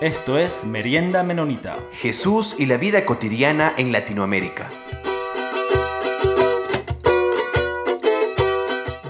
Esto es Merienda Menonita. Jesús y la vida cotidiana en Latinoamérica.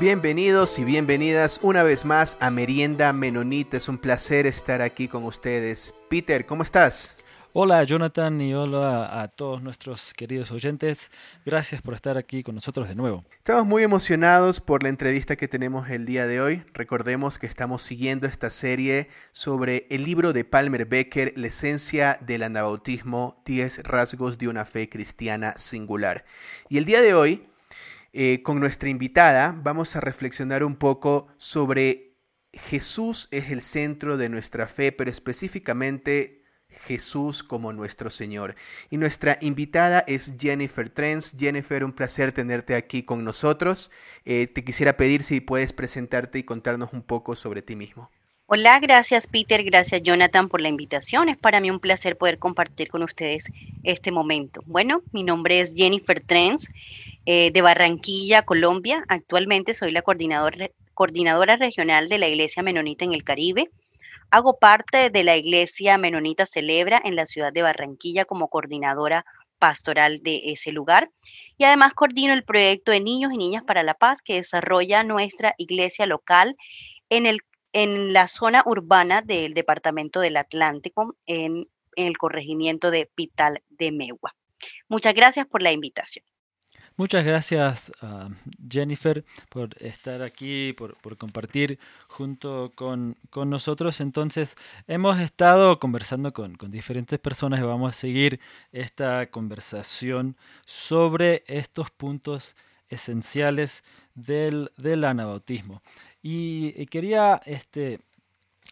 Bienvenidos y bienvenidas una vez más a Merienda Menonita. Es un placer estar aquí con ustedes. Peter, ¿cómo estás? Hola Jonathan y hola a todos nuestros queridos oyentes. Gracias por estar aquí con nosotros de nuevo. Estamos muy emocionados por la entrevista que tenemos el día de hoy. Recordemos que estamos siguiendo esta serie sobre el libro de Palmer Becker, La esencia del anabautismo, 10 rasgos de una fe cristiana singular. Y el día de hoy, eh, con nuestra invitada, vamos a reflexionar un poco sobre Jesús es el centro de nuestra fe, pero específicamente Jesús como nuestro Señor. Y nuestra invitada es Jennifer Trens. Jennifer, un placer tenerte aquí con nosotros. Eh, te quisiera pedir si puedes presentarte y contarnos un poco sobre ti mismo. Hola, gracias Peter, gracias Jonathan por la invitación. Es para mí un placer poder compartir con ustedes este momento. Bueno, mi nombre es Jennifer Trens eh, de Barranquilla, Colombia. Actualmente soy la coordinadora regional de la Iglesia Menonita en el Caribe. Hago parte de la Iglesia Menonita Celebra en la ciudad de Barranquilla como coordinadora pastoral de ese lugar. Y además coordino el proyecto de Niños y Niñas para la Paz que desarrolla nuestra iglesia local en, el, en la zona urbana del Departamento del Atlántico, en, en el corregimiento de Pital de Megua. Muchas gracias por la invitación. Muchas gracias Jennifer por estar aquí, por, compartir junto con, nosotros. Entonces, hemos estado conversando con, diferentes personas y vamos a seguir esta conversación sobre estos puntos esenciales del, del anabautismo. Y, quería este,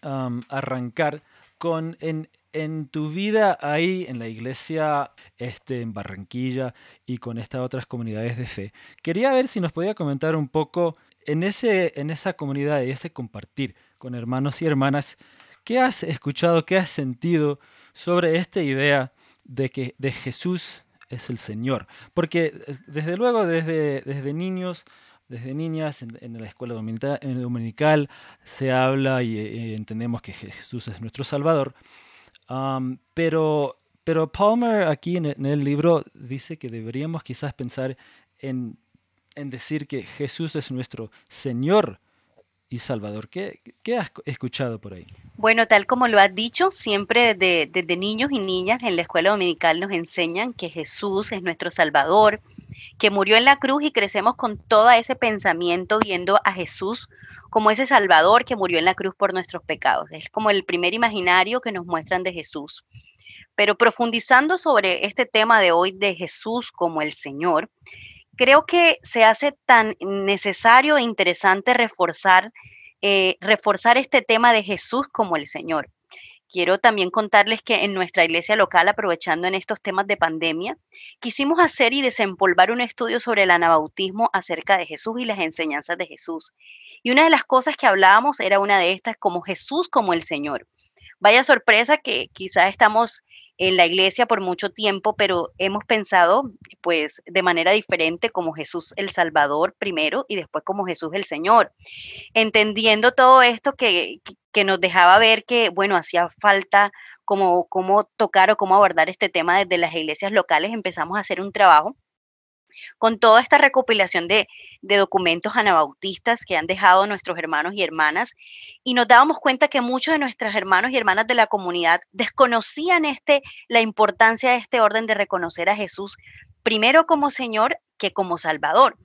arrancar con en, en tu vida ahí en la iglesia este, en Barranquilla y con estas otras comunidades de fe, quería ver si nos podía comentar un poco en, ese, en esa comunidad y ese compartir con hermanos y hermanas, ¿qué has escuchado, qué has sentido sobre esta idea de que de Jesús es el Señor? Porque eh, desde luego desde, desde niños desde niñas en, la escuela dominical, se habla y, y, entendemos que Jesús es nuestro Salvador, pero, pero Palmer aquí en el, libro dice que deberíamos quizás pensar en, en, decir que Jesús es nuestro Señor y Salvador. ¿Qué, ¿Qué, has escuchado por ahí? Bueno, tal como lo has dicho, siempre desde, desde niños y niñas en la escuela dominical nos enseñan que Jesús es nuestro Salvador, que murió en la cruz y crecemos con todo ese pensamiento viendo a Jesús como ese Salvador que murió en la cruz por nuestros pecados. Es como el primer imaginario que nos muestran de Jesús. Pero profundizando sobre este tema de hoy de Jesús como el Señor, creo que se hace tan necesario e interesante reforzar, eh, reforzar este tema de Jesús como el Señor. Quiero también contarles que en nuestra iglesia local, aprovechando en estos temas de pandemia, quisimos hacer y desempolvar un estudio sobre el anabautismo acerca de Jesús y las enseñanzas de Jesús. Y una de las cosas que hablábamos era una de estas como Jesús como el Señor. Vaya sorpresa que quizás estamos en la iglesia por mucho tiempo, pero hemos pensado pues de manera diferente como Jesús el Salvador primero y después como Jesús el Señor. Entendiendo todo esto que, que nos dejaba ver que, bueno, hacía falta como cómo tocar o cómo abordar este tema desde las iglesias locales, empezamos a hacer un trabajo con toda esta recopilación de, documentos anabautistas que han dejado nuestros hermanos y hermanas, y nos dábamos cuenta que muchos de nuestros hermanos y hermanas de la comunidad desconocían este, la importancia de este orden de reconocer a Jesús primero como Señor que como Salvador.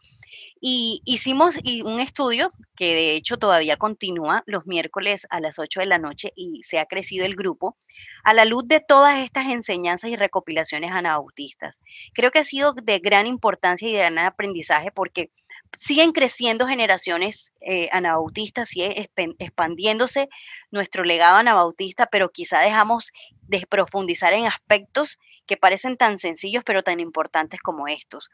Y hicimos un estudio que de hecho todavía continúa los miércoles a las 8 de la noche y se ha crecido el grupo a la luz de todas estas enseñanzas y recopilaciones anabautistas. Creo que ha sido de gran importancia y de gran aprendizaje porque siguen creciendo generaciones eh, anabautistas, sigue expandiéndose nuestro legado anabautista, pero quizá dejamos de profundizar en aspectos que parecen tan sencillos pero tan importantes como estos.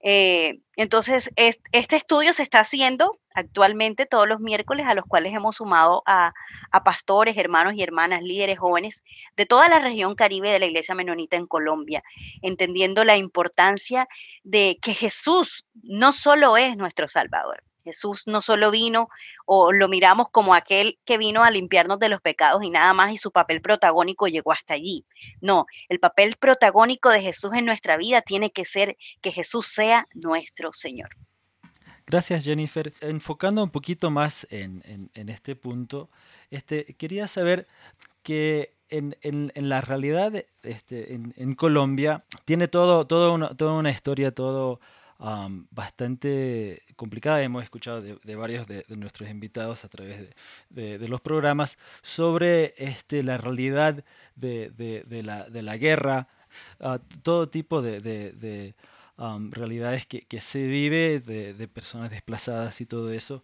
Eh, entonces, este estudio se está haciendo actualmente todos los miércoles, a los cuales hemos sumado a, pastores, hermanos y hermanas, líderes jóvenes de toda la región caribe de la Iglesia Menonita en Colombia, entendiendo la importancia de que Jesús no solo es nuestro Salvador, Jesús no solo vino o lo miramos como aquel que vino a limpiarnos de los pecados y nada más y su papel protagónico llegó hasta allí. No, el papel protagónico de Jesús en nuestra vida tiene que ser que Jesús sea nuestro Señor. Gracias Jennifer. Enfocando un poquito más en, este punto, este, quería saber que en, la realidad este, en, Colombia tiene todo, todo toda una historia, todo bastante complicada. Hemos escuchado de, varios de, nuestros invitados a través de, los programas sobre este, la realidad de, la, la, guerra, uh, todo tipo de, realidades que, que, se vive de, personas desplazadas y todo eso,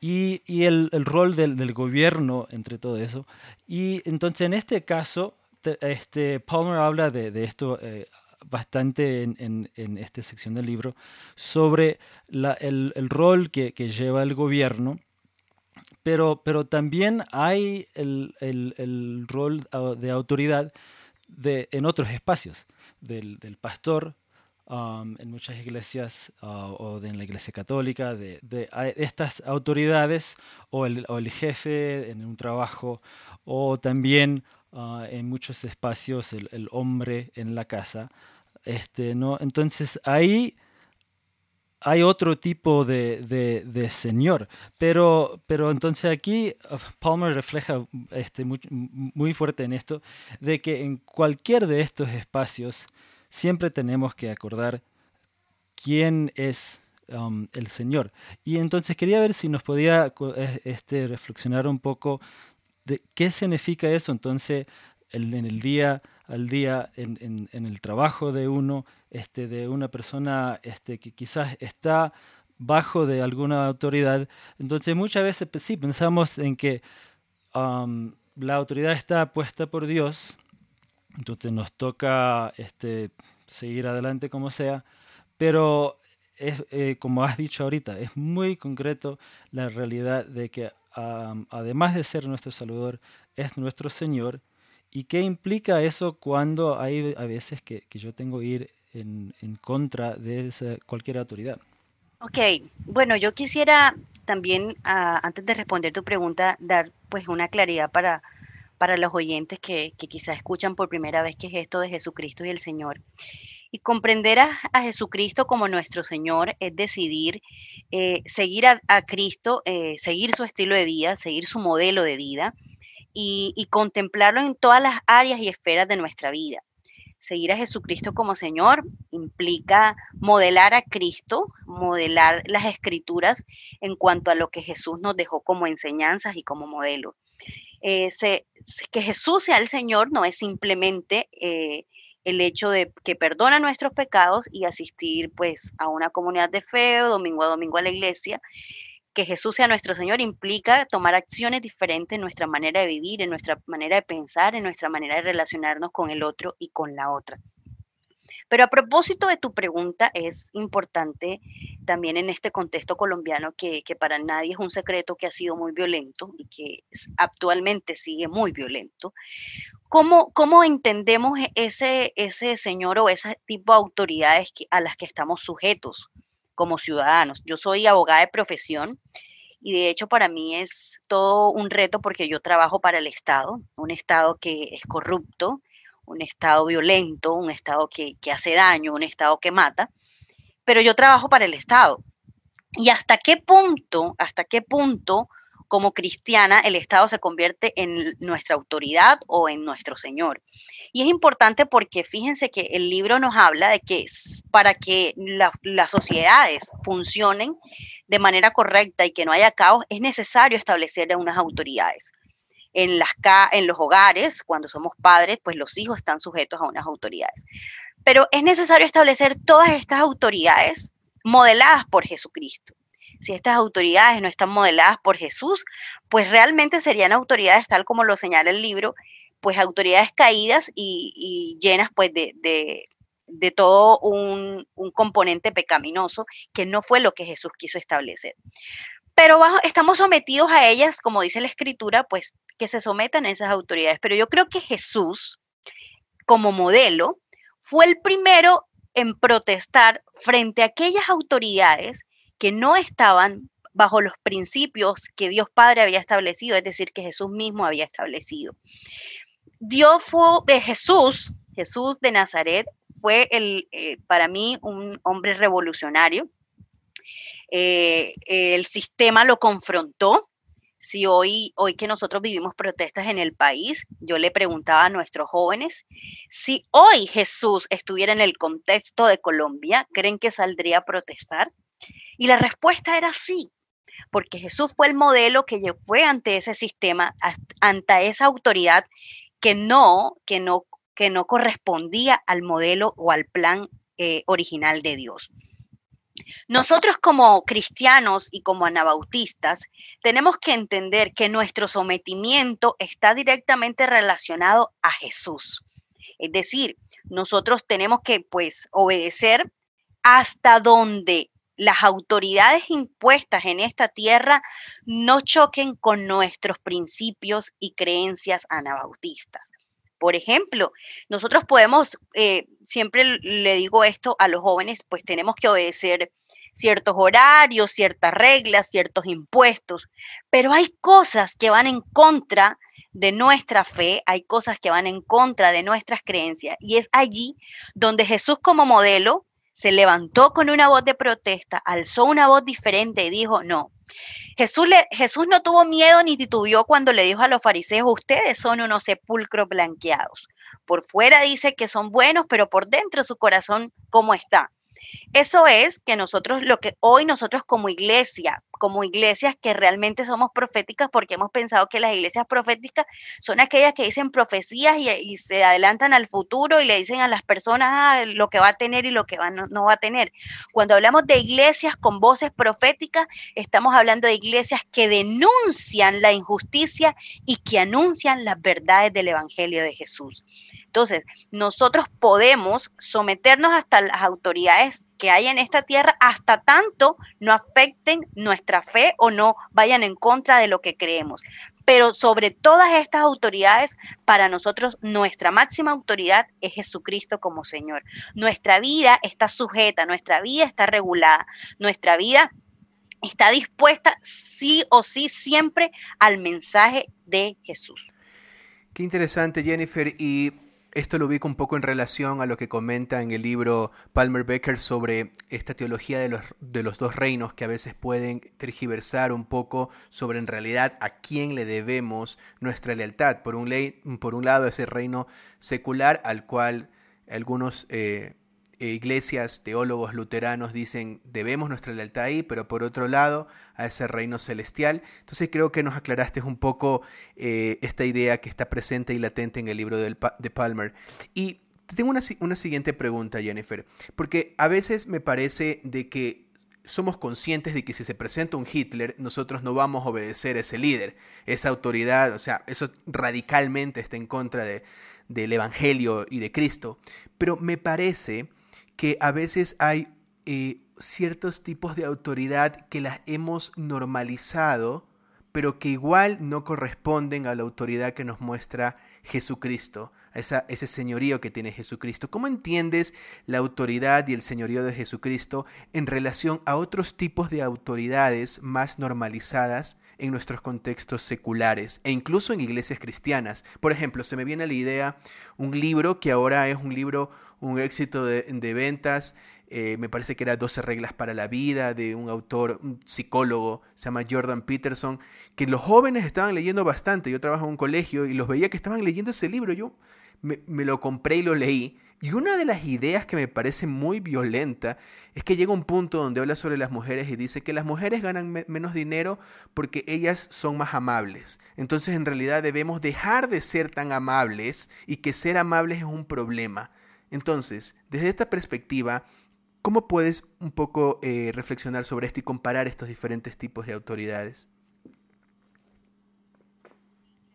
y, y el, el, rol del, del, gobierno entre todo eso. Y entonces en este caso, este, Palmer habla de, esto eh, bastante en, en, esta sección del libro sobre el, el, rol que, que, lleva el gobierno, pero, pero también hay el, el, rol de autoridad de, en otros espacios, del, del pastor, um, en muchas iglesias uh, o en la iglesia católica, de, de, estas autoridades o el, o el, jefe en un trabajo o también uh, en muchos espacios el, el, hombre en la casa. Este, ¿no? Entonces ahí hay otro tipo de, de, señor, pero, pero entonces aquí uh, Palmer refleja este, muy, muy, fuerte en esto, de que en cualquier de estos espacios siempre tenemos que acordar quién es um, el Señor. Y entonces quería ver si nos podía este, reflexionar un poco qué significa eso entonces en el día al día en, el trabajo de uno, este, de una persona este, que quizás está bajo de alguna autoridad. Entonces muchas veces pues, sí pensamos en que la autoridad está puesta por Dios, entonces nos toca este, seguir adelante como sea, pero es, eh, como has dicho ahorita, es muy concreto la realidad de que además de ser nuestro Salvador, es nuestro Señor ¿Y qué implica eso cuando hay a veces que, yo tengo que ir en, contra de cualquier autoridad? Ok, bueno, yo quisiera también, ah, antes de responder tu pregunta, dar pues una claridad para, para los oyentes que, quizás escuchan por primera vez qué es esto de Jesucristo y el Señor. Y comprender a, Jesucristo como nuestro Señor es decidir eh, seguir a, Cristo, eh, seguir su estilo de vida, seguir su modelo de vida, y, contemplarlo en todas las áreas y esferas de nuestra vida. Seguir a Jesucristo como Señor implica modelar a Cristo, modelar las escrituras en cuanto a lo que Jesús nos dejó como enseñanzas y como modelo. Eh, que Jesús sea el Señor no es simplemente el hecho de que perdona nuestros pecados y asistir pues a una comunidad de fe domingo a domingo a la iglesia, que Jesús sea nuestro Señor implica tomar acciones diferentes en nuestra manera de vivir, en nuestra manera de pensar, en nuestra manera de relacionarnos con el otro y con la otra. Pero a propósito de tu pregunta, es importante también en este contexto colombiano que, para nadie es un secreto que ha sido muy violento y que actualmente sigue muy violento. ¿Cómo, cómo entendemos ese, ese señor o ese tipo de autoridades a las que estamos sujetos? como ciudadanos. Yo soy abogada de profesión y de hecho para mí es todo un reto porque yo trabajo para el Estado, un Estado que es corrupto, un Estado violento, un Estado que, que hace daño, un Estado que mata, pero yo trabajo para el Estado. ¿Y hasta qué punto, hasta qué punto como cristiana el Estado se convierte en nuestra autoridad o en nuestro Señor. Y es importante porque fíjense que el libro nos habla de que para que las sociedades funcionen de manera correcta y que no haya caos, es necesario establecer unas autoridades. En, las, en los hogares, cuando somos padres, pues los hijos están sujetos a unas autoridades. Pero es necesario establecer todas estas autoridades modeladas por Jesucristo si estas autoridades no están modeladas por Jesús, pues realmente serían autoridades tal como lo señala el libro, pues autoridades caídas y, llenas pues de, todo un, componente pecaminoso que no fue lo que Jesús quiso establecer. Pero estamos sometidos a ellas, como dice la escritura, pues que se sometan a esas autoridades. Pero yo creo que Jesús, como modelo, fue el primero en protestar frente a aquellas autoridades que no estaban bajo los principios que Dios Padre había establecido, es decir, que Jesús mismo había establecido. Dios fue de Jesús, Jesús de Nazaret, fue el, eh, para mí un hombre revolucionario. Eh, el sistema lo confrontó. Si hoy, hoy que nosotros vivimos protestas en el país, yo le preguntaba a nuestros jóvenes, si hoy Jesús estuviera en el contexto de Colombia, ¿creen que saldría a protestar? Y la respuesta era sí, porque Jesús fue el modelo que fue ante ese sistema, ante esa autoridad que no, que no que no correspondía al modelo o al plan eh, original de Dios. Nosotros como cristianos y como anabautistas tenemos que entender que nuestro sometimiento está directamente relacionado a Jesús. Es decir, nosotros tenemos que pues obedecer hasta donde las autoridades impuestas en esta tierra no choquen con nuestros principios y creencias anabautistas. Por ejemplo, nosotros podemos, eh, siempre le digo esto a los jóvenes, pues tenemos que obedecer ciertos horarios, ciertas reglas, ciertos impuestos, pero hay cosas que van en contra de nuestra fe, hay cosas que van en contra de nuestras creencias, y es allí donde Jesús como modelo se levantó con una voz de protesta, alzó una voz diferente y dijo, no, Jesús, le, Jesús no tuvo miedo ni titubeó cuando le dijo a los fariseos, ustedes son unos sepulcros blanqueados. Por fuera dice que son buenos, pero por dentro su corazón, ¿cómo está? Eso es que nosotros, lo que hoy nosotros como iglesia, como iglesias que realmente somos proféticas, porque hemos pensado que las iglesias proféticas son aquellas que dicen profecías y, se adelantan al futuro y le dicen a las personas ah, lo que va a tener y lo que va, no, va a tener. Cuando hablamos de iglesias con voces proféticas, estamos hablando de iglesias que denuncian la injusticia y que anuncian las verdades del Evangelio de Jesús. Entonces, nosotros podemos someternos hasta las autoridades que hay en esta tierra hasta tanto no afecten nuestra fe o no vayan en contra de lo que creemos. Pero sobre todas estas autoridades, para nosotros nuestra máxima autoridad es Jesucristo como Señor. Nuestra vida está sujeta, nuestra vida está regulada, nuestra vida está dispuesta sí o sí siempre al mensaje de Jesús. Qué interesante, Jennifer. Y esto lo ubico un poco en relación a lo que comenta en el libro Palmer Becker sobre esta teología de los, de los dos reinos que a veces pueden tergiversar un poco sobre en realidad a quién le debemos nuestra lealtad. Por un, ley, por un lado, ese reino secular al cual algunos eh, iglesias, teólogos luteranos dicen debemos nuestra lealtad ahí, pero por otro lado a ese reino celestial. Entonces creo que nos aclaraste un poco eh, esta idea que está presente y latente en el libro de Palmer. Y tengo una, una siguiente pregunta, Jennifer, porque a veces me parece de que somos conscientes de que si se presenta un Hitler, nosotros no vamos a obedecer a ese líder, esa autoridad, o sea, eso radicalmente está en contra de, del Evangelio y de Cristo. Pero me parece que a veces hay eh, ciertos tipos de autoridad que las hemos normalizado, pero que igual no corresponden a la autoridad que nos muestra Jesucristo, a ese señorío que tiene Jesucristo. ¿Cómo entiendes la autoridad y el señorío de Jesucristo en relación a otros tipos de autoridades más normalizadas en nuestros contextos seculares e incluso en iglesias cristianas? Por ejemplo, se me viene a la idea un libro que ahora es un libro un éxito de, ventas. Eh, me parece que era 12 reglas para la vida, de un autor, un psicólogo, se llama Jordan Peterson, que los jóvenes estaban leyendo bastante. Yo trabajo en un colegio y los veía que estaban leyendo ese libro. Yo me, lo compré y lo leí. Y una de las ideas que me parece muy violenta es que llega un punto donde habla sobre las mujeres y dice que las mujeres ganan menos dinero porque ellas son más amables. Entonces en realidad debemos dejar de ser tan amables y que ser amables es un problema. Entonces, desde esta perspectiva, ¿cómo puedes un poco eh, reflexionar sobre esto y comparar estos diferentes tipos de autoridades?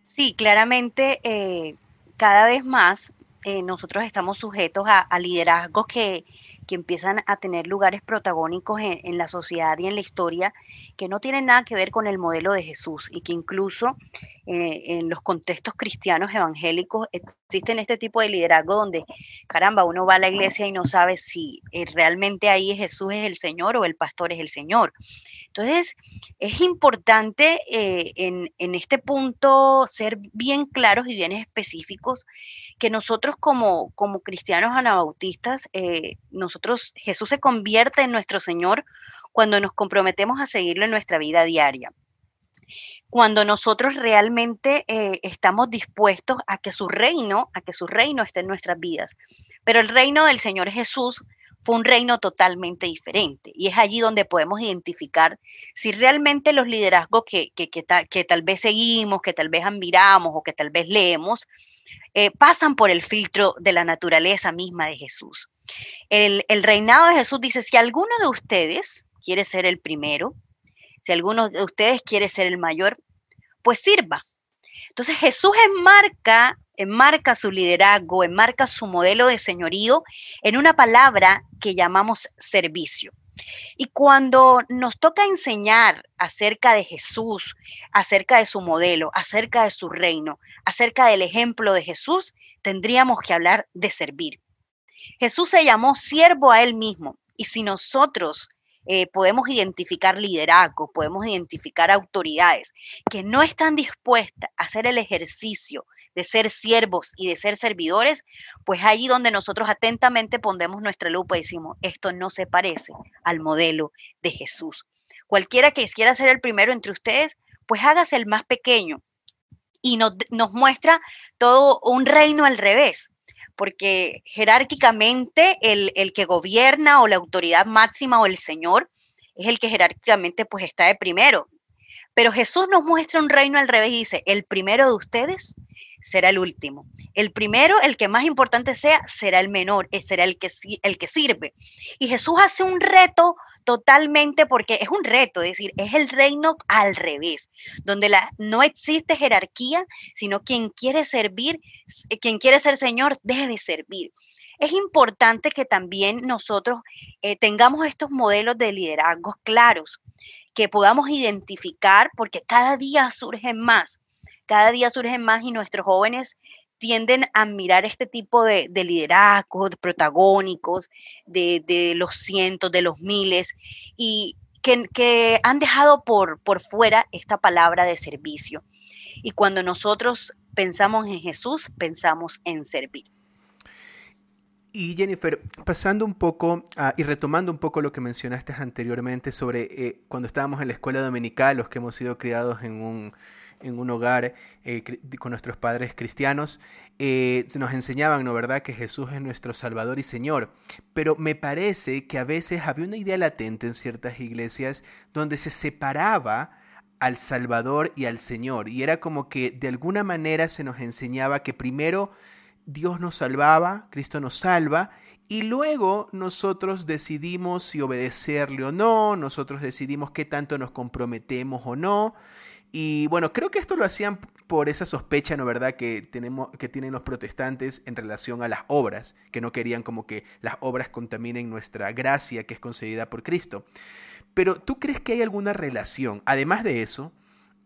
Sí, claramente eh, cada vez más eh, nosotros estamos sujetos a, liderazgos que, que empiezan a tener lugares protagónicos en, la sociedad y en la historia que no tienen nada que ver con el modelo de Jesús y que incluso eh, en los contextos cristianos evangélicos existen este tipo de liderazgo donde, caramba, uno va a la iglesia y no sabe si eh, realmente ahí Jesús es el Señor o el pastor es el Señor. Entonces, es importante eh, en, en este punto ser bien claros y bien específicos que nosotros como, como cristianos anabautistas, eh, Jesús se convierte en nuestro Señor cuando nos comprometemos a seguirlo en nuestra vida diaria. Cuando nosotros realmente eh, estamos dispuestos a que su reino, a que su reino esté en nuestras vidas. Pero el reino del Señor Jesús fue un reino totalmente diferente. Y es allí donde podemos identificar si realmente los liderazgos que, que, que, tal vez seguimos, que tal vez admiramos o que tal vez leemos, eh, pasan por el filtro de la naturaleza misma de Jesús. El, reinado de Jesús dice, si alguno de ustedes quiere ser el primero, si alguno de ustedes quiere ser el mayor, pues sirva. Entonces Jesús enmarca, enmarca su liderazgo, enmarca su modelo de señorío en una palabra que llamamos servicio. Y cuando nos toca enseñar acerca de Jesús, acerca de su modelo, acerca de su reino, acerca del ejemplo de Jesús, tendríamos que hablar de servir. Jesús se llamó siervo a él mismo. Y si nosotros eh, podemos identificar liderazgo, podemos identificar autoridades que no están dispuestas a hacer el ejercicio de ser siervos y de ser servidores, pues allí donde nosotros atentamente pondemos nuestra lupa y decimos, esto no se parece al modelo de Jesús. Cualquiera que quiera ser el primero entre ustedes, pues hágase el más pequeño. Y nos muestra todo un reino al revés porque jerárquicamente el, el, que gobierna o la autoridad máxima o el Señor es el que jerárquicamente pues está de primero. Pero Jesús nos muestra un reino al revés y dice, el primero de ustedes será el último. El primero, el que más importante sea, será el menor, eh, será el que, el que sirve. Y Jesús hace un reto totalmente, porque es un reto, es decir, es el reino al revés, donde la, no existe jerarquía, sino quien quiere servir, quien quiere ser Señor, debe servir. Es importante que también nosotros eh, tengamos estos modelos de liderazgos claros que podamos identificar, porque cada día surgen más, cada día surgen más y nuestros jóvenes tienden a mirar este tipo de, liderazgos, de protagónicos, de, los cientos, de los miles, y que, han dejado por, por fuera esta palabra de servicio. Y cuando nosotros pensamos en Jesús, pensamos en servir. Y Jennifer, pasando un poco ah, y retomando un poco lo que mencionaste anteriormente sobre eh, cuando estábamos en la escuela dominical, los que hemos sido criados en un, en un hogar eh, con nuestros padres cristianos, eh, nos enseñaban, ¿no verdad?, que Jesús es nuestro Salvador y Señor. Pero me parece que a veces había una idea latente en ciertas iglesias donde se separaba al Salvador y al Señor. Y era como que de alguna manera se nos enseñaba que primero Dios nos salvaba, Cristo nos salva, y luego nosotros decidimos si obedecerle o no, nosotros decidimos qué tanto nos comprometemos o no. Y bueno, creo que esto lo hacían por esa sospecha, ¿no verdad?, que, tenemos, que tienen los protestantes en relación a las obras, que no querían como que las obras contaminen nuestra gracia que es concedida por Cristo. Pero ¿tú crees que hay alguna relación, además de eso,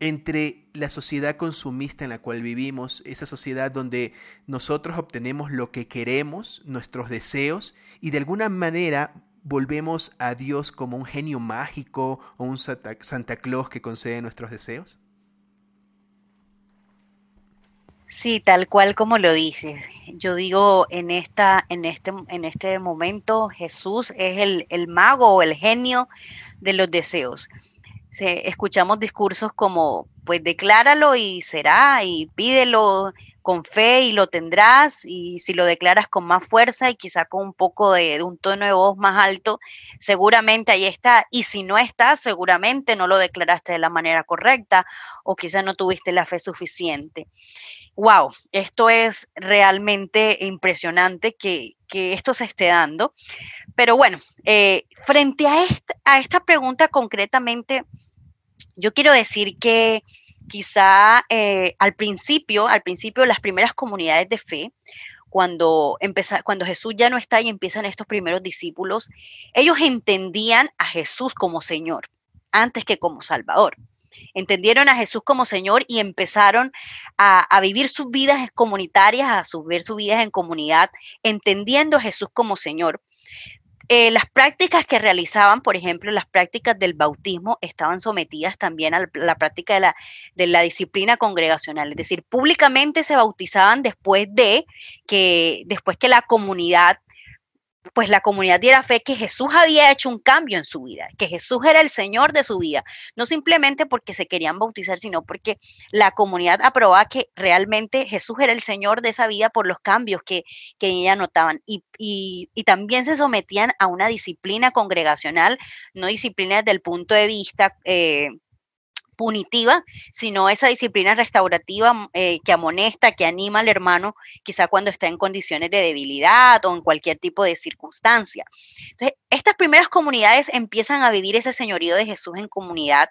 entre la sociedad consumista en la cual vivimos, esa sociedad donde nosotros obtenemos lo que queremos, nuestros deseos, y de alguna manera volvemos a Dios como un genio mágico o un Santa, Claus que concede nuestros deseos? Sí, tal cual como lo dices. Yo digo, en, esta, en, este, en este momento Jesús es el, el mago o el genio de los deseos escuchamos discursos como, pues decláralo y será, y pídelo con fe y lo tendrás, y si lo declaras con más fuerza y quizá con un poco de, un tono de voz más alto, seguramente ahí está, y si no está, seguramente no lo declaraste de la manera correcta o quizá no tuviste la fe suficiente. Wow, esto es realmente impresionante que, esto se esté dando. Pero bueno, eh, frente a a esta pregunta concretamente, yo quiero decir que quizá eh, al principio, al principio las primeras comunidades de fe, cuando, cuando Jesús ya no está y empiezan estos primeros discípulos, ellos entendían a Jesús como Señor antes que como Salvador. Entendieron a Jesús como Señor y empezaron a, vivir sus vidas comunitarias, a vivir sus vidas en comunidad, entendiendo a Jesús como Señor. Eh, las prácticas que realizaban, por ejemplo, las prácticas del bautismo estaban sometidas también a la, práctica de la, de la, disciplina congregacional, es decir, públicamente se bautizaban después de que, después que la comunidad pues la comunidad diera fe que Jesús había hecho un cambio en su vida, que Jesús era el Señor de su vida, no simplemente porque se querían bautizar, sino porque la comunidad aprobaba que realmente Jesús era el Señor de esa vida por los cambios que, que ella notaban. Y, también se sometían a una disciplina congregacional, no disciplina desde el punto de vista... Eh, punitiva, sino esa disciplina restaurativa mm, eh, que amonesta, que anima al hermano, quizá cuando está en condiciones de debilidad o en cualquier tipo de circunstancia. Entonces, estas primeras comunidades empiezan a vivir ese señorío de Jesús en comunidad,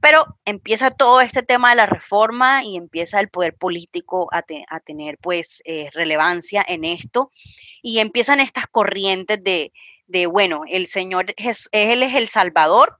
pero empieza todo este tema de la reforma y empieza el poder político a, tener pues eh, relevancia en esto y empiezan estas corrientes de, bueno, el Señor, Él es el Salvador,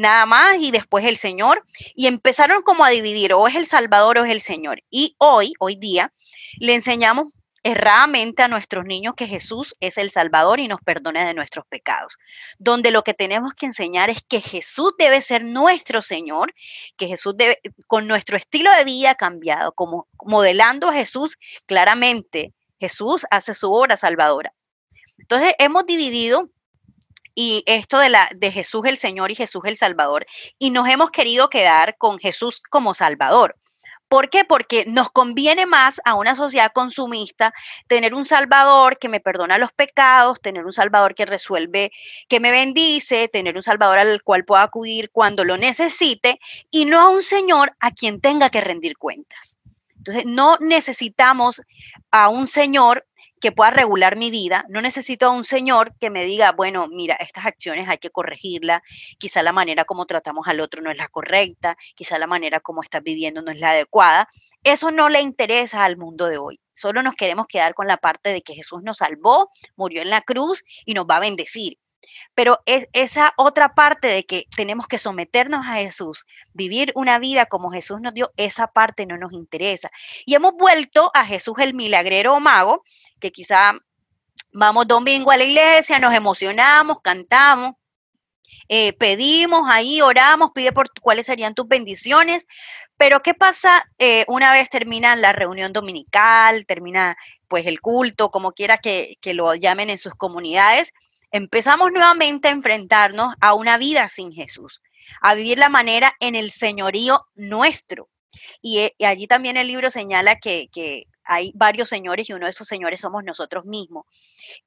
nada más y después el Señor. Y empezaron como a dividir, o es el Salvador o es el Señor. Y hoy, hoy día, le enseñamos erradamente a nuestros niños que Jesús es el Salvador y nos perdona de nuestros pecados. Donde lo que tenemos que enseñar es que Jesús debe ser nuestro Señor, que Jesús debe, con nuestro estilo de vida cambiado, como modelando a Jesús claramente, Jesús hace su obra salvadora. Entonces hemos dividido y esto de, la, de Jesús el Señor y Jesús el Salvador, y nos hemos querido quedar con Jesús como Salvador. ¿Por qué? Porque nos conviene más a una sociedad consumista tener un Salvador que me perdona los pecados, tener un Salvador que resuelve, que me bendice, tener un Salvador al cual pueda acudir cuando lo necesite y no a un Señor a quien tenga que rendir cuentas. Entonces, no necesitamos a un Señor que pueda regular mi vida. No necesito a un señor que me diga, bueno, mira, estas acciones hay que corregirlas, quizá la manera como tratamos al otro no es la correcta, quizá la manera como estás viviendo no es la adecuada. Eso no le interesa al mundo de hoy. Solo nos queremos quedar con la parte de que Jesús nos salvó, murió en la cruz y nos va a bendecir. Pero es esa otra parte de que tenemos que someternos a Jesús, vivir una vida como Jesús nos dio, esa parte no nos interesa. Y hemos vuelto a Jesús el milagrero o mago, que quizá vamos domingo a la iglesia, nos emocionamos, cantamos, eh, pedimos ahí, oramos, pide por cuáles serían tus bendiciones, pero ¿qué pasa eh, una vez termina la reunión dominical, termina pues el culto, como quiera que, que lo llamen en sus comunidades? Empezamos nuevamente a enfrentarnos a una vida sin Jesús, a vivir la manera en el señorío nuestro. Y, eh, allí también el libro señala que, hay varios señores y uno de esos señores somos nosotros mismos.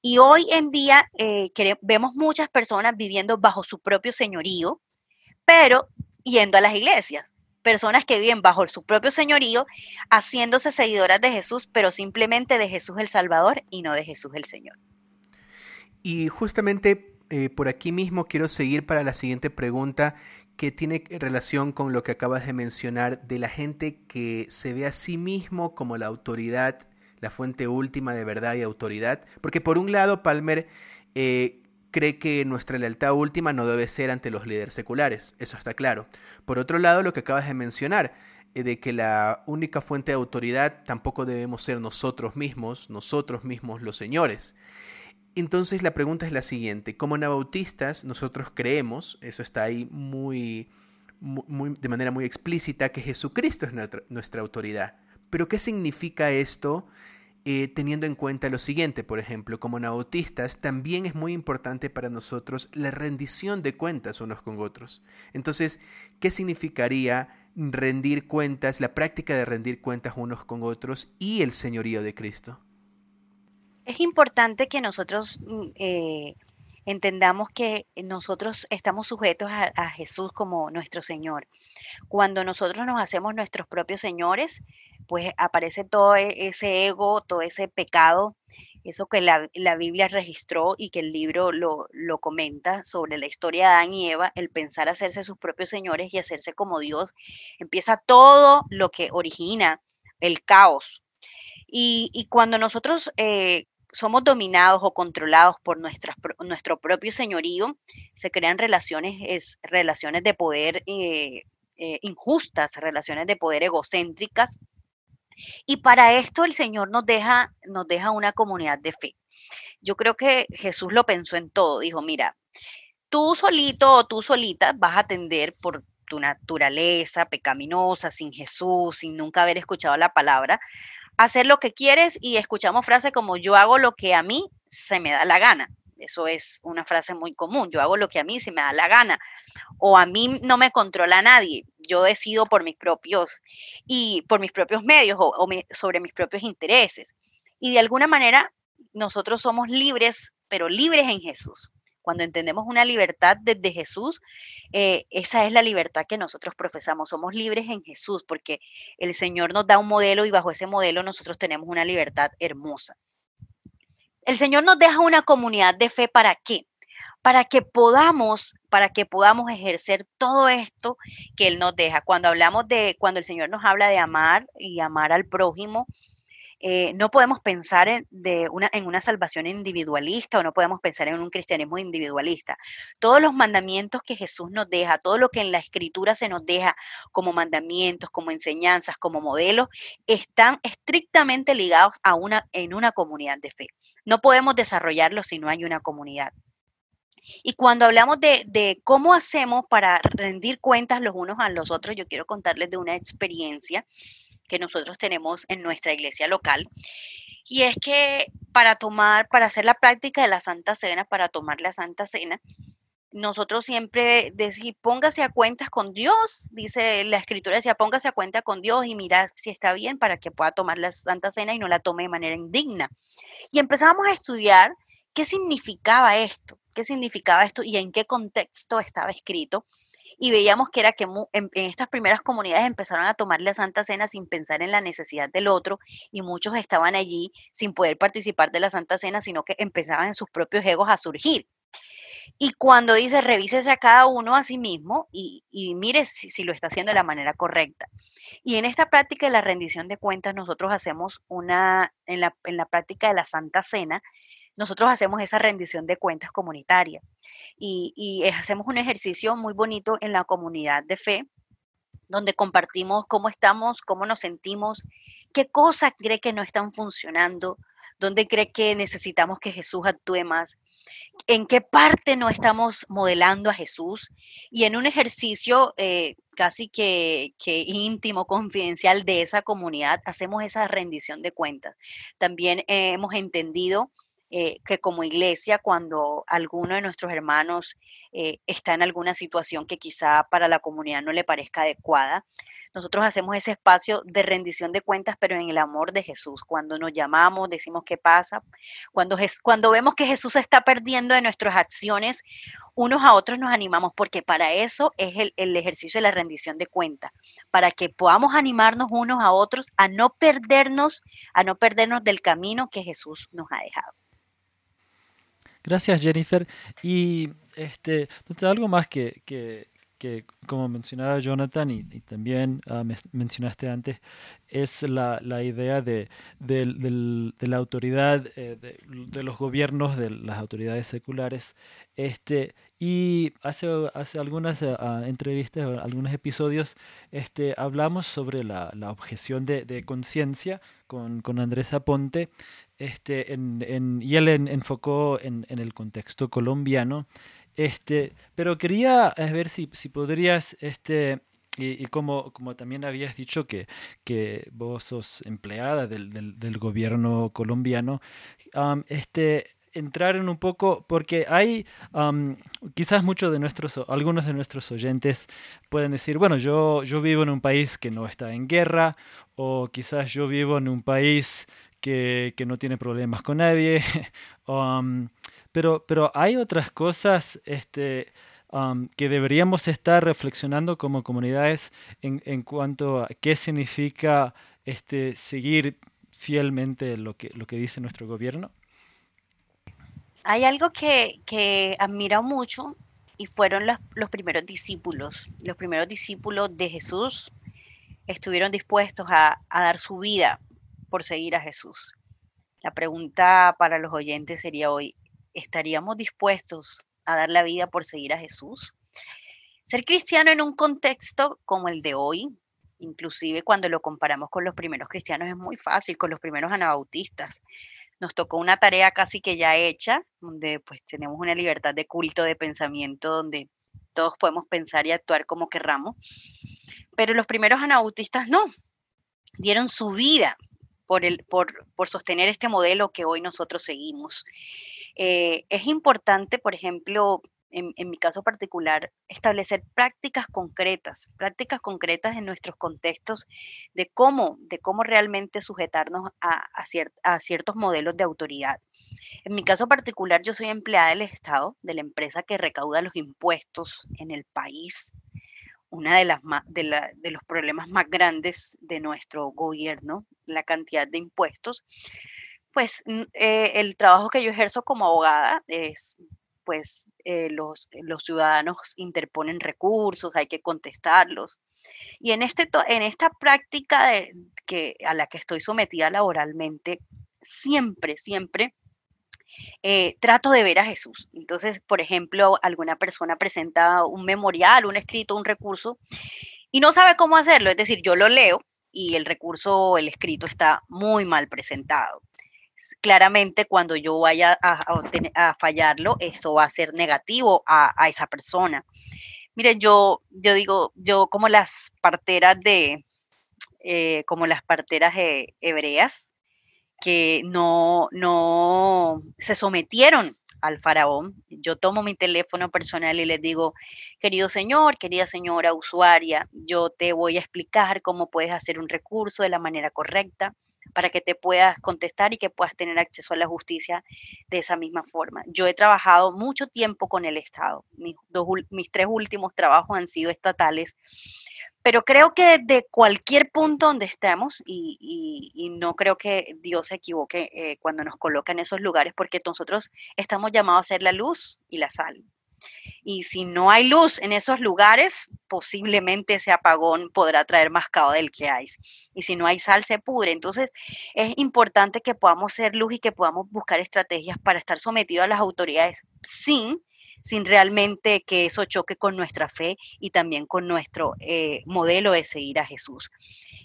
Y hoy en día eh, vemos muchas personas viviendo bajo su propio señorío, pero yendo a las iglesias. Personas que viven bajo su propio señorío, haciéndose seguidoras de Jesús, pero simplemente de Jesús el Salvador y no de Jesús el Señor. Y justamente eh, por aquí mismo quiero seguir para la siguiente pregunta que tiene relación con lo que acabas de mencionar de la gente que se ve a sí mismo como la autoridad, la fuente última de verdad y autoridad. Porque por un lado, Palmer eh, cree que nuestra lealtad última no debe ser ante los líderes seculares, eso está claro. Por otro lado, lo que acabas de mencionar, eh, de que la única fuente de autoridad tampoco debemos ser nosotros mismos, nosotros mismos los señores. Entonces la pregunta es la siguiente, como anabautistas nosotros creemos, eso está ahí muy, de manera muy explícita, que Jesucristo es nuestra, autoridad. Pero ¿qué significa esto eh, teniendo en cuenta lo siguiente? Por ejemplo, como anabautistas también es muy importante para nosotros la rendición de cuentas unos con otros. Entonces, ¿qué significaría rendir cuentas, la práctica de rendir cuentas unos con otros y el señorío de Cristo? Es importante que nosotros mm, eh, entendamos que nosotros estamos sujetos a, Jesús como nuestro Señor. Cuando nosotros nos hacemos nuestros propios señores, pues aparece todo e, ese ego, todo ese pecado, eso que la, Biblia registró y que el libro lo, lo, comenta sobre la historia de Adán y Eva, el pensar hacerse sus propios señores y hacerse como Dios, empieza todo lo que origina el caos Y, cuando nosotros eh, somos dominados o controlados por nuestro propio señorío, se crean relaciones, es, relaciones de poder eh, eh, injustas, relaciones de poder egocéntricas. Y para esto el Señor nos deja, nos deja una comunidad de fe. Yo creo que Jesús lo pensó en todo. Dijo, mira, tú solito o tú solita vas a atender por tu naturaleza pecaminosa, sin Jesús, sin nunca haber escuchado la palabra, hacer lo que quieres y escuchamos frases como yo hago lo que a mí se me da la gana. Eso es una frase muy común, yo hago lo que a mí se me da la gana. O a mí no me controla nadie, yo decido por mis propios y por mis propios medios o, sobre mis propios intereses. Y de alguna manera nosotros somos libres, pero libres en Jesús. Cuando entendemos una libertad desde Jesús, eh, esa es la libertad que nosotros profesamos. Somos libres en Jesús porque el Señor nos da un modelo y bajo ese modelo nosotros tenemos una libertad hermosa. El Señor nos deja una comunidad de fe para qué? Para que podamos, para que podamos ejercer todo esto que Él nos deja. Cuando hablamos de, cuando el Señor nos habla de amar y amar al prójimo, eh, no podemos pensar en, una, en una salvación individualista o no podemos pensar en un cristianismo individualista. Todos los mandamientos que Jesús nos deja, todo lo que en la escritura se nos deja como mandamientos, como enseñanzas, como modelos, están estrictamente ligados a una, en una comunidad de fe. No podemos desarrollarlo si no hay una comunidad. Y cuando hablamos de, cómo hacemos para rendir cuentas los unos a los otros, yo quiero contarles de una experiencia que nosotros tenemos en nuestra iglesia local. Y es que para tomar, para hacer la práctica de la Santa Cena, para tomar la Santa Cena, nosotros siempre decimos, póngase a cuentas con Dios, dice la escritura, decía, póngase a cuenta con Dios y mira si está bien para que pueda tomar la Santa Cena y no la tome de manera indigna. Y empezamos a estudiar qué significaba esto, qué significaba esto y en qué contexto estaba escrito y veíamos que era que en, estas primeras comunidades empezaron a tomar la Santa Cena sin pensar en la necesidad del otro y muchos estaban allí sin poder participar de la Santa Cena, sino que empezaban en sus propios egos a surgir. Y cuando dice revísese a cada uno a sí mismo y, mire si, si, lo está haciendo de la manera correcta. Y en esta práctica de la rendición de cuentas, nosotros hacemos una, en la, en la práctica de la Santa Cena, nosotros hacemos esa rendición de cuentas comunitaria y, hacemos un ejercicio muy bonito en la comunidad de fe, donde compartimos cómo estamos, cómo nos sentimos, qué cosas cree que no están funcionando, dónde cree que necesitamos que Jesús actúe más, en qué parte no estamos modelando a Jesús y en un ejercicio eh, casi que, íntimo, confidencial de esa comunidad, hacemos esa rendición de cuentas. También hemos entendido eh, que como iglesia, cuando alguno de nuestros hermanos eh, está en alguna situación que quizá para la comunidad no le parezca adecuada, nosotros hacemos ese espacio de rendición de cuentas, pero en el amor de Jesús. Cuando nos llamamos, decimos qué pasa. Cuando, cuando vemos que Jesús está perdiendo de nuestras acciones, unos a otros nos animamos, porque para eso es el, el ejercicio de la rendición de cuentas, para que podamos animarnos unos a otros a no perdernos, a no perdernos del camino que Jesús nos ha dejado. Gracias, Jennifer. Y este, algo más que, que, que, como mencionaba Jonathan y, también ah, mencionaste antes, es la, la idea de, de, la autoridad, eh, de, los gobiernos, de las autoridades seculares. Este, y hace, hace algunas uh, entrevistas, algunos episodios, este, hablamos sobre la, la objeción de, de conciencia con, con Andrés Aponte, este, en, en, y él enfocó en, el contexto colombiano. Este, pero quería eh, ver si, si podrías, este, y, como, como también habías dicho que, que vos sos empleada del, del, del gobierno colombiano, este, entrar en un poco, porque hay quizás muchos de nuestros, algunos de nuestros oyentes pueden decir, bueno, yo, yo vivo en un país que no está en guerra, o quizás yo vivo en un país que, no tiene problemas con nadie, pero, pero hay otras cosas este, que deberíamos estar reflexionando como comunidades en, en cuanto a qué significa este, seguir fielmente lo que, lo que dice nuestro gobierno. Hay algo que, que admiro mucho y fueron los, los, primeros discípulos. Los primeros discípulos de Jesús estuvieron dispuestos a, a dar su vida por seguir a Jesús? La pregunta para los oyentes sería hoy, ¿estaríamos dispuestos a dar la vida por seguir a Jesús? Ser cristiano en un contexto como el de hoy, inclusive cuando lo comparamos con los primeros cristianos, es muy fácil, con los primeros anabautistas. Nos tocó una tarea casi que ya hecha, donde pues tenemos una libertad de culto, de pensamiento, donde todos podemos pensar y actuar como querramos. Pero los primeros anabautistas no, dieron su vida por, el, por, por sostener este modelo que hoy nosotros seguimos. Eh, es importante, por ejemplo, en, mi caso particular, establecer prácticas concretas, prácticas concretas en nuestros contextos de cómo, de cómo realmente sujetarnos a, a, ciertos modelos de autoridad. En mi caso particular, yo soy empleada del Estado, de la empresa que recauda los impuestos en el país. Una de, las de, los problemas más grandes de nuestro gobierno, la cantidad de impuestos. Pues eh, el trabajo que yo ejerzo como abogada es pues eh, los, los, ciudadanos interponen recursos, hay que contestarlos. Y en, este, en esta práctica de, que, a la que estoy sometida laboralmente, siempre, siempre eh, trato de ver a Jesús. Entonces, por ejemplo, alguna persona presenta un memorial, un escrito, un recurso, y no sabe cómo hacerlo. Es decir, yo lo leo y el recurso, el escrito está muy mal presentado claramente cuando yo vaya a, fallarlo, eso va a ser negativo a, esa persona. Mire, yo, yo digo, yo como las parteras de, eh, como las parteras hebreas, que no, no se sometieron al faraón. Yo tomo mi teléfono personal y les digo, querido señor, querida señora usuaria, yo te voy a explicar cómo puedes hacer un recurso de la manera correcta para que te puedas contestar y que puedas tener acceso a la justicia de esa misma forma. Yo he trabajado mucho tiempo con el Estado. Mis, mis tres últimos trabajos han sido estatales. Pero creo que de cualquier punto donde estemos, y, no creo que Dios se equivoque eh, cuando nos coloca en esos lugares, porque nosotros estamos llamados a ser la luz y la sal. Y si no hay luz en esos lugares, posiblemente ese apagón podrá traer más caos del que hay. Y si no hay sal, se pudre. Entonces, es importante que podamos ser luz y que podamos buscar estrategias para estar sometidos a las autoridades sin sin realmente que eso choque con nuestra fe y también con nuestro eh, modelo de seguir a Jesús.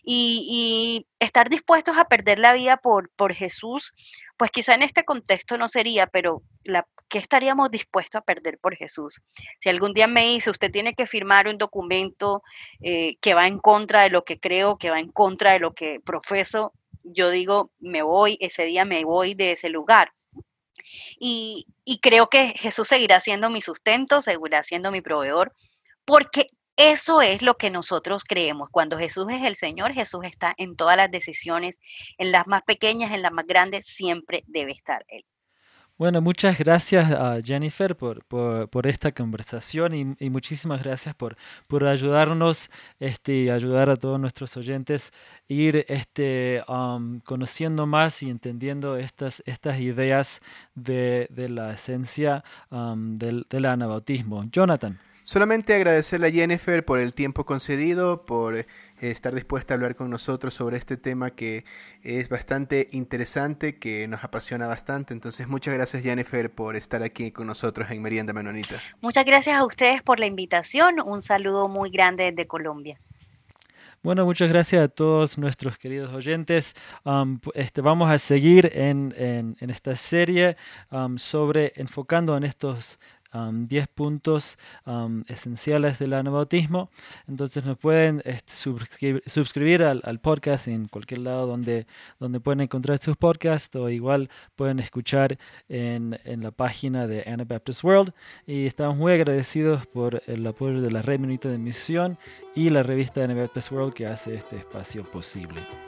Y, estar dispuestos a perder la vida por, por Jesús, pues quizá en este contexto no sería, pero la, ¿qué estaríamos dispuestos a perder por Jesús? Si algún día me dice, usted tiene que firmar un documento eh, que va en contra de lo que creo, que va en contra de lo que profeso, yo digo, me voy, ese día me voy de ese lugar. Y, creo que Jesús seguirá siendo mi sustento, seguirá siendo mi proveedor, porque eso es lo que nosotros creemos. Cuando Jesús es el Señor, Jesús está en todas las decisiones, en las más pequeñas, en las más grandes, siempre debe estar Él. Bueno, muchas gracias a Jennifer por, por, esta conversación y, muchísimas gracias por, por ayudarnos este, ayudar a todos nuestros oyentes a ir este, um, conociendo más y entendiendo estas, estas ideas de, de la esencia um, del, del anabautismo. Jonathan. Solamente agradecerle a Jennifer por el tiempo concedido, por estar dispuesta a hablar con nosotros sobre este tema que es bastante interesante, que nos apasiona bastante. Entonces, muchas gracias Jennifer por estar aquí con nosotros en Merienda Menonita. Muchas gracias a ustedes por la invitación. Un saludo muy grande desde Colombia. Bueno, muchas gracias a todos nuestros queridos oyentes. Um, este, vamos a seguir en, en, esta serie um, sobre enfocando en estos 10 puntos esenciales del anabautismo. Entonces nos pueden este, suscribir, al, podcast en cualquier lado donde, donde pueden encontrar sus podcasts o igual pueden escuchar en, en la página de Anabaptist World. Y estamos muy agradecidos por el apoyo de la Red Minuta de Misión y la revista Anabaptist World que hace este espacio posible.